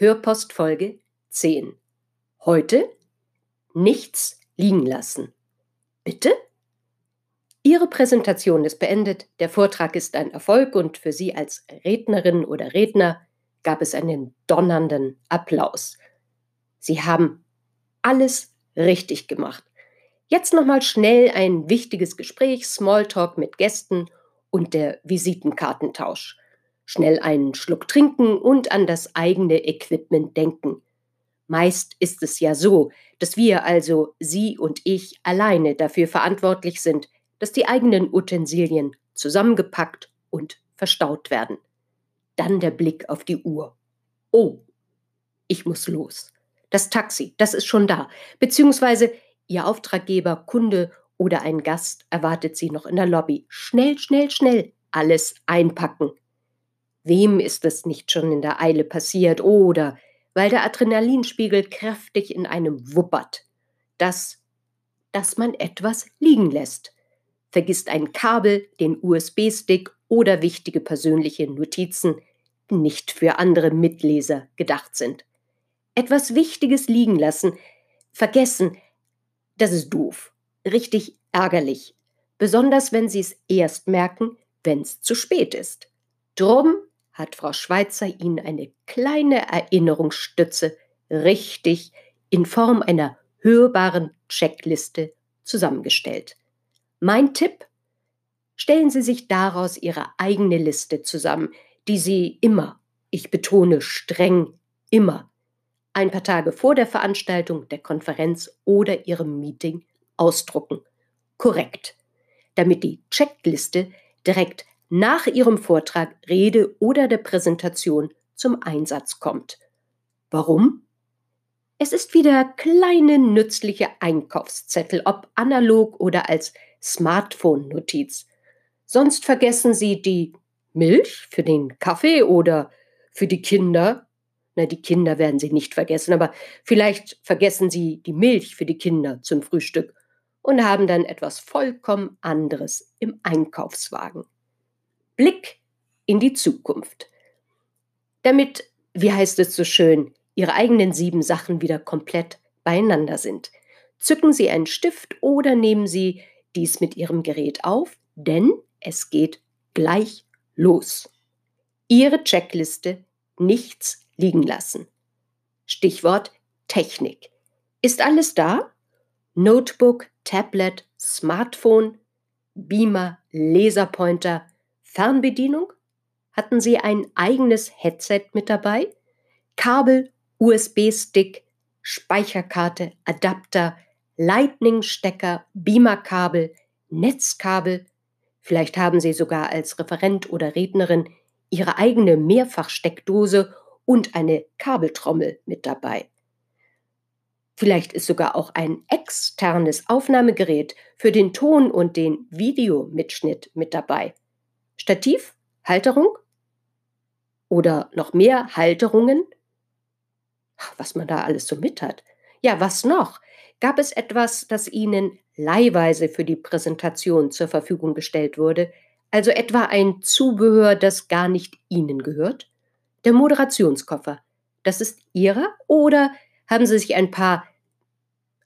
Hörpostfolge 10. Heute nichts liegen lassen. Bitte? Ihre Präsentation ist beendet, der Vortrag ist ein Erfolg und für Sie als Rednerin oder Redner gab es einen donnernden Applaus. Sie haben alles richtig gemacht. Jetzt nochmal schnell ein wichtiges Gespräch, Smalltalk mit Gästen und der Visitenkartentausch schnell einen Schluck trinken und an das eigene Equipment denken. Meist ist es ja so, dass wir, also Sie und ich, alleine dafür verantwortlich sind, dass die eigenen Utensilien zusammengepackt und verstaut werden. Dann der Blick auf die Uhr. Oh, ich muss los. Das Taxi, das ist schon da. Beziehungsweise Ihr Auftraggeber, Kunde oder ein Gast erwartet Sie noch in der Lobby. Schnell, schnell, schnell alles einpacken. Wem ist es nicht schon in der Eile passiert oder weil der Adrenalinspiegel kräftig in einem wuppert, dass, dass man etwas liegen lässt, vergisst ein Kabel, den USB-Stick oder wichtige persönliche Notizen, die nicht für andere Mitleser gedacht sind. Etwas Wichtiges liegen lassen, vergessen, das ist doof, richtig ärgerlich, besonders wenn Sie es erst merken, wenn es zu spät ist. Drum hat Frau Schweizer Ihnen eine kleine Erinnerungsstütze richtig in Form einer hörbaren Checkliste zusammengestellt. Mein Tipp? Stellen Sie sich daraus Ihre eigene Liste zusammen, die Sie immer, ich betone streng immer, ein paar Tage vor der Veranstaltung, der Konferenz oder Ihrem Meeting ausdrucken. Korrekt. Damit die Checkliste direkt nach ihrem Vortrag, Rede oder der Präsentation zum Einsatz kommt. Warum? Es ist wie der kleine nützliche Einkaufszettel, ob analog oder als Smartphone-Notiz. Sonst vergessen Sie die Milch für den Kaffee oder für die Kinder. Na, die Kinder werden Sie nicht vergessen, aber vielleicht vergessen Sie die Milch für die Kinder zum Frühstück und haben dann etwas vollkommen anderes im Einkaufswagen. Blick in die Zukunft. Damit, wie heißt es so schön, Ihre eigenen sieben Sachen wieder komplett beieinander sind. Zücken Sie einen Stift oder nehmen Sie dies mit Ihrem Gerät auf, denn es geht gleich los. Ihre Checkliste nichts liegen lassen. Stichwort Technik. Ist alles da? Notebook, Tablet, Smartphone, Beamer, Laserpointer, Fernbedienung? Hatten Sie ein eigenes Headset mit dabei? Kabel, USB-Stick, Speicherkarte, Adapter, Lightning-Stecker, Beamer-Kabel, Netzkabel. Vielleicht haben Sie sogar als Referent oder Rednerin Ihre eigene Mehrfachsteckdose und eine Kabeltrommel mit dabei. Vielleicht ist sogar auch ein externes Aufnahmegerät für den Ton- und den Videomitschnitt mit dabei. Stativ, Halterung oder noch mehr Halterungen. Was man da alles so mit hat. Ja, was noch? Gab es etwas, das Ihnen leihweise für die Präsentation zur Verfügung gestellt wurde, also etwa ein Zubehör, das gar nicht Ihnen gehört? Der Moderationskoffer, das ist Ihrer oder haben Sie sich ein paar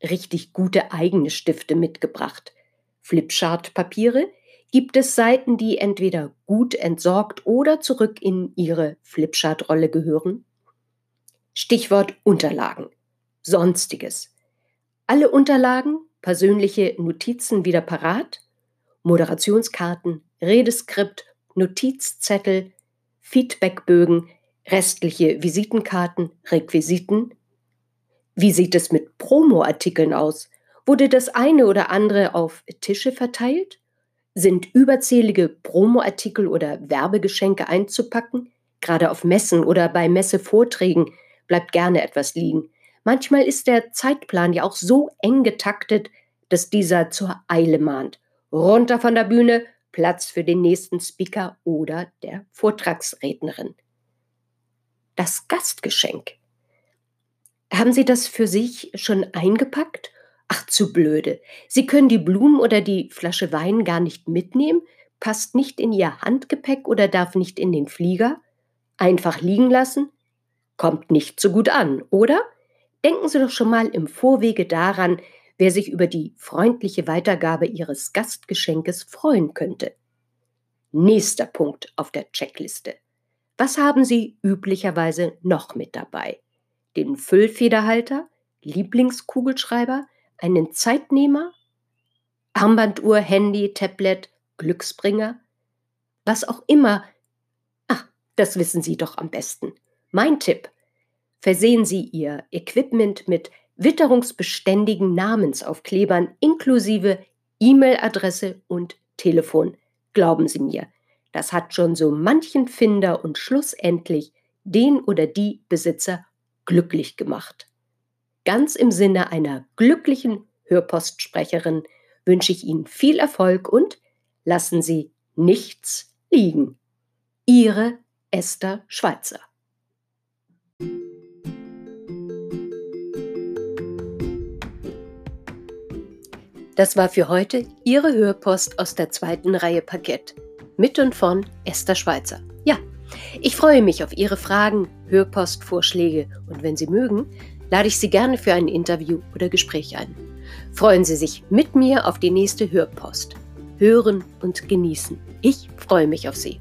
richtig gute eigene Stifte mitgebracht? Flipchart-Papiere, gibt es Seiten, die entweder gut entsorgt oder zurück in ihre Flipchart-Rolle gehören? Stichwort Unterlagen. Sonstiges. Alle Unterlagen, persönliche Notizen wieder parat? Moderationskarten, Redeskript, Notizzettel, Feedbackbögen, restliche Visitenkarten, Requisiten? Wie sieht es mit Promo-Artikeln aus? Wurde das eine oder andere auf Tische verteilt? Sind überzählige Promoartikel oder Werbegeschenke einzupacken, gerade auf Messen oder bei Messevorträgen, bleibt gerne etwas liegen. Manchmal ist der Zeitplan ja auch so eng getaktet, dass dieser zur Eile mahnt. Runter von der Bühne, Platz für den nächsten Speaker oder der Vortragsrednerin. Das Gastgeschenk. Haben Sie das für sich schon eingepackt? Ach, zu blöde. Sie können die Blumen oder die Flasche Wein gar nicht mitnehmen, passt nicht in Ihr Handgepäck oder darf nicht in den Flieger? Einfach liegen lassen? Kommt nicht so gut an, oder? Denken Sie doch schon mal im Vorwege daran, wer sich über die freundliche Weitergabe Ihres Gastgeschenkes freuen könnte. Nächster Punkt auf der Checkliste. Was haben Sie üblicherweise noch mit dabei? Den Füllfederhalter, Lieblingskugelschreiber, einen Zeitnehmer, Armbanduhr, Handy, Tablet, Glücksbringer, was auch immer. Ach, das wissen Sie doch am besten. Mein Tipp. Versehen Sie Ihr Equipment mit witterungsbeständigen Namensaufklebern inklusive E-Mail-Adresse und Telefon. Glauben Sie mir, das hat schon so manchen Finder und schlussendlich den oder die Besitzer glücklich gemacht. Ganz im Sinne einer glücklichen Hörpostsprecherin wünsche ich Ihnen viel Erfolg und lassen Sie nichts liegen. Ihre Esther Schweizer. Das war für heute Ihre Hörpost aus der zweiten Reihe Parkett. Mit und von Esther Schweizer. Ja, ich freue mich auf Ihre Fragen, Hörpostvorschläge und wenn Sie mögen, lade ich Sie gerne für ein Interview oder Gespräch ein. Freuen Sie sich mit mir auf die nächste Hörpost. Hören und genießen. Ich freue mich auf Sie.